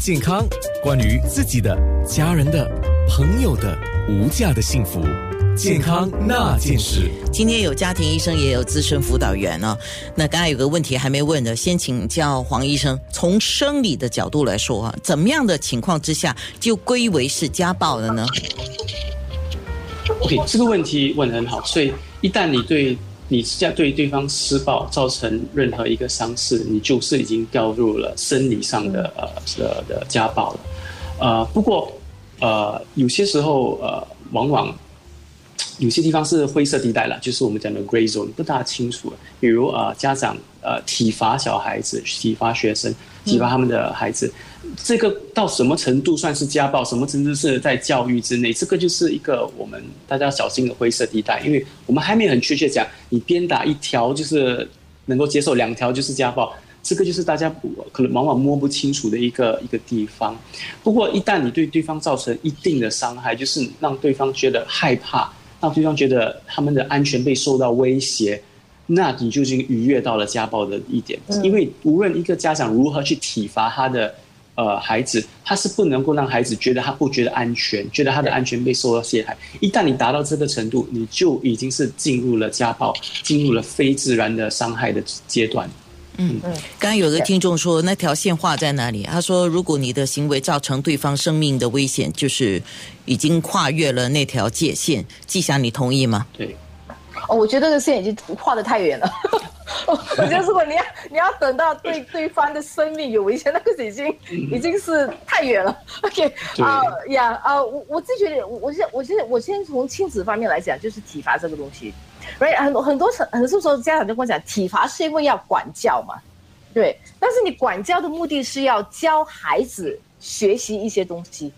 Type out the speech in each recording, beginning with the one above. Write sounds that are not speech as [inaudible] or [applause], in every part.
健康，关于自己的、家人的、朋友的无价的幸福，健康那件事。今天有家庭医生，也有资深辅导员哦。那刚才有个问题还没问的，先请教黄医生，从生理的角度来说啊，怎么样的情况之下就归为是家暴了呢？OK，这个问题问得很好。所以一旦你对你下对对方施暴造成任何一个伤势，你就是已经掉入了生理上的呃的的家暴了。呃，不过呃有些时候呃往往有些地方是灰色地带了，就是我们讲的 gray zone，不大清楚。比如呃家长呃体罚小孩子、体罚学生、体罚他们的孩子，这个到什么程度算是家暴，什么程度是在教育之内，这个就是一个我们大家小心的灰色地带，因为我们还没有很确切讲，你鞭打一条就是能够接受，两条就是家暴。这个就是大家可能往往摸不清楚的一个一个地方。不过，一旦你对对方造成一定的伤害，就是让对方觉得害怕，让对方觉得他们的安全被受到威胁，那你就已经逾越到了家暴的一点。因为无论一个家长如何去体罚他的呃孩子，他是不能够让孩子觉得他不觉得安全，觉得他的安全被受到陷害。一旦你达到这个程度，你就已经是进入了家暴，进入了非自然的伤害的阶段。嗯，刚刚有个听众说那条线画在哪里？他说，如果你的行为造成对方生命的危险，就是已经跨越了那条界限。季霞，你同意吗？对。哦，我觉得这个线已经画的太远了。[laughs] [laughs] 我觉得如果你要你要等到对对方的生命有危险，那个已经已经是太远了。[laughs] OK，啊呀啊，我我自己觉得，我我现我现在我先从亲子方面来讲，就是体罚这个东西。right 很多很多很多时候家长就跟我讲，体罚是因为要管教嘛，对。但是你管教的目的是要教孩子学习一些东西。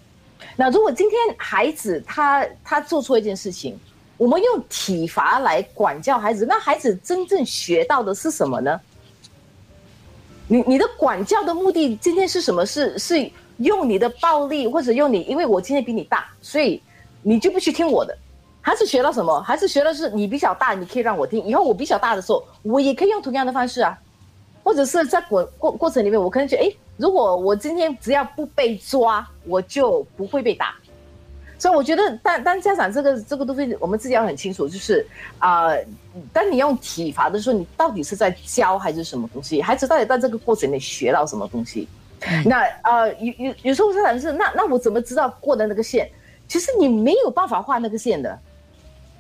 那如果今天孩子他他做错一件事情，我们用体罚来管教孩子，那孩子真正学到的是什么呢？你你的管教的目的今天是什么？是是用你的暴力，或者用你，因为我今天比你大，所以你就不去听我的。还是学到什么？还是学的是你比较大，你可以让我听。以后我比较大的时候，我也可以用同样的方式啊，或者是在过过过程里面，我可能觉得，哎，如果我今天只要不被抓，我就不会被打。所以我觉得，当当家长这个这个东西，我们自己要很清楚，就是啊、呃，当你用体罚的时候，你到底是在教还是什么东西？孩子到底在这个过程里学到什么东西？那呃，有有有时候家长是，那那我怎么知道过的那个线？其实你没有办法画那个线的。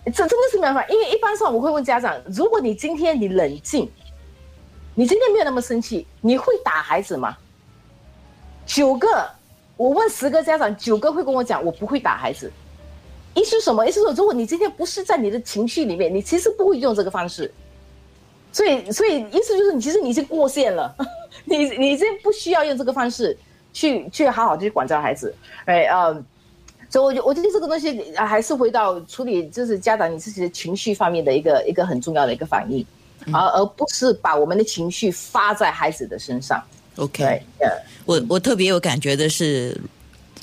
这真的是没办法，因为一般上我会问家长：如果你今天你冷静，你今天没有那么生气，你会打孩子吗？九个，我问十个家长，九个会跟我讲我不会打孩子。意思是什么？意思说，如果你今天不是在你的情绪里面，你其实不会用这个方式。所以，所以意思就是，你其实你已经过线了，[laughs] 你你已经不需要用这个方式去去好好去管教孩子。哎，嗯。所以，我我觉得这个东西还是回到处理，就是家长你自己的情绪方面的一个一个很重要的一个反应，而、嗯、而不是把我们的情绪发在孩子的身上。OK，我我特别有感觉的是，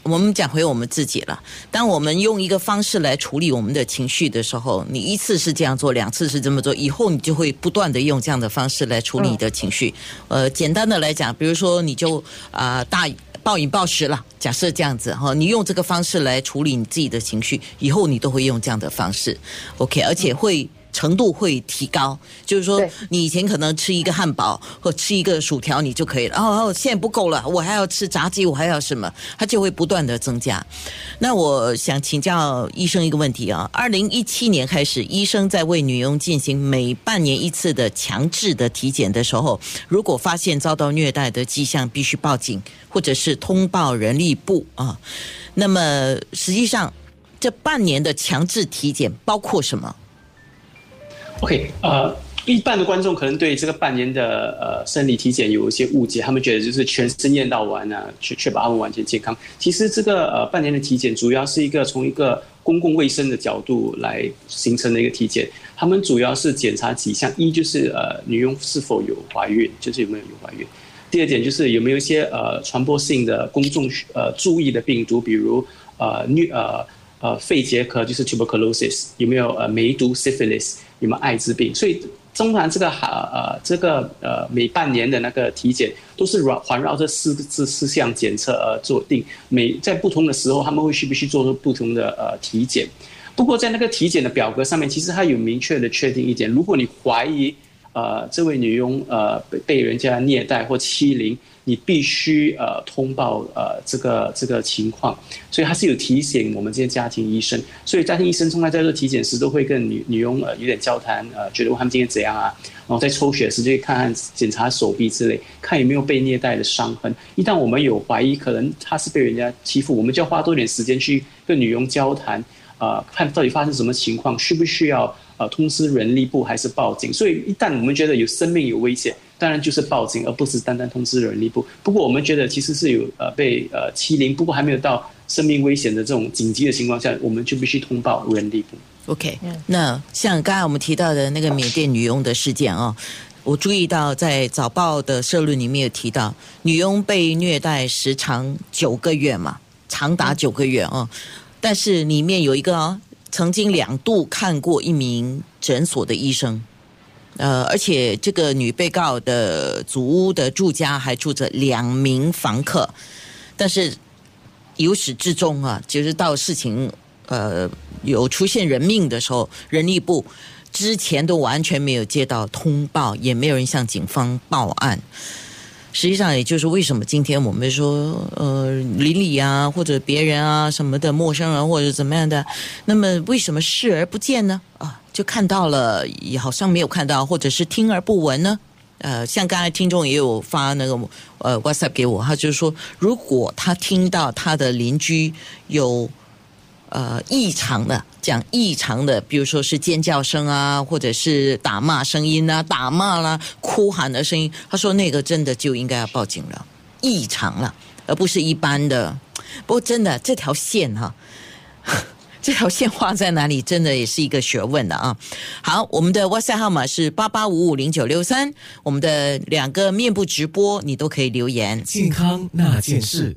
我们讲回我们自己了。当我们用一个方式来处理我们的情绪的时候，你一次是这样做，两次是这么做，以后你就会不断的用这样的方式来处理你的情绪。嗯、呃，简单的来讲，比如说你就啊、呃、大。暴饮暴食了，假设这样子哈，你用这个方式来处理你自己的情绪，以后你都会用这样的方式，OK，而且会程度会提高。就是说，你以前可能吃一个汉堡或吃一个薯条你就可以了，哦哦，现在不够了，我还要吃炸鸡，我还要什么，它就会不断的增加。那我想请教医生一个问题啊，二零一七年开始，医生在为女佣进行每半年一次的强制的体检的时候，如果发现遭到虐待的迹象，必须报警。或者是通报人力部啊，那么实际上这半年的强制体检包括什么？OK，呃，一半的观众可能对这个半年的呃生理体检有一些误解，他们觉得就是全身验到完啊，确确保他们完全健康。其实这个呃半年的体检主要是一个从一个公共卫生的角度来形成的一个体检，他们主要是检查几项，一就是呃女佣是否有怀孕，就是有没有有怀孕。第二点就是有没有一些呃传播性的公众呃注意的病毒，比如呃女呃呃肺结核，就是 tuberculosis，有没有呃梅毒 syphilis，有没有艾滋病？所以中南这个哈呃这个呃每半年的那个体检都是环环绕这四这四项检测而做定，每在不同的时候他们会需不需做出不同的呃体检。不过在那个体检的表格上面，其实它有明确的确定一点，如果你怀疑呃这位女佣呃被被人家虐待或欺凌。你必须呃通报呃这个这个情况，所以他是有提醒我们这些家庭医生，所以家庭医生从来在做体检时都会跟女女佣呃有点交谈，呃觉得他们今天怎样啊，然后在抽血时就看看检查手臂之类，看有没有被虐待的伤痕。一旦我们有怀疑，可能他是被人家欺负，我们就要花多点时间去跟女佣交谈，呃看到底发生什么情况，需不需要呃通知人力部还是报警。所以一旦我们觉得有生命有危险。当然就是报警，而不是单单通知人力部。不过我们觉得其实是有呃被呃欺凌，不过还没有到生命危险的这种紧急的情况下，我们就必须通报人力部。OK，那像刚才我们提到的那个缅甸女佣的事件啊，我注意到在早报的社论里面有提到，女佣被虐待时长九个月嘛，长达九个月啊。但是里面有一个啊，曾经两度看过一名诊所的医生。呃，而且这个女被告的祖屋的住家还住着两名房客，但是由始至终啊，就是到事情呃有出现人命的时候，人力部之前都完全没有接到通报，也没有人向警方报案。实际上，也就是为什么今天我们说呃邻里啊，或者别人啊什么的陌生人或者怎么样的，那么为什么视而不见呢？啊？就看到了，也好像没有看到，或者是听而不闻呢？呃，像刚才听众也有发那个呃 WhatsApp 给我，他就是说，如果他听到他的邻居有呃异常的，讲异常的，比如说是尖叫声啊，或者是打骂声音啊，打骂啦、哭喊的声音，他说那个真的就应该要报警了，异常了，而不是一般的。不过真的这条线哈。[laughs] 这条线画在哪里，真的也是一个学问的啊！好，我们的 WhatsApp 号码是八八五五零九六三，我们的两个面部直播你都可以留言。健康那件事。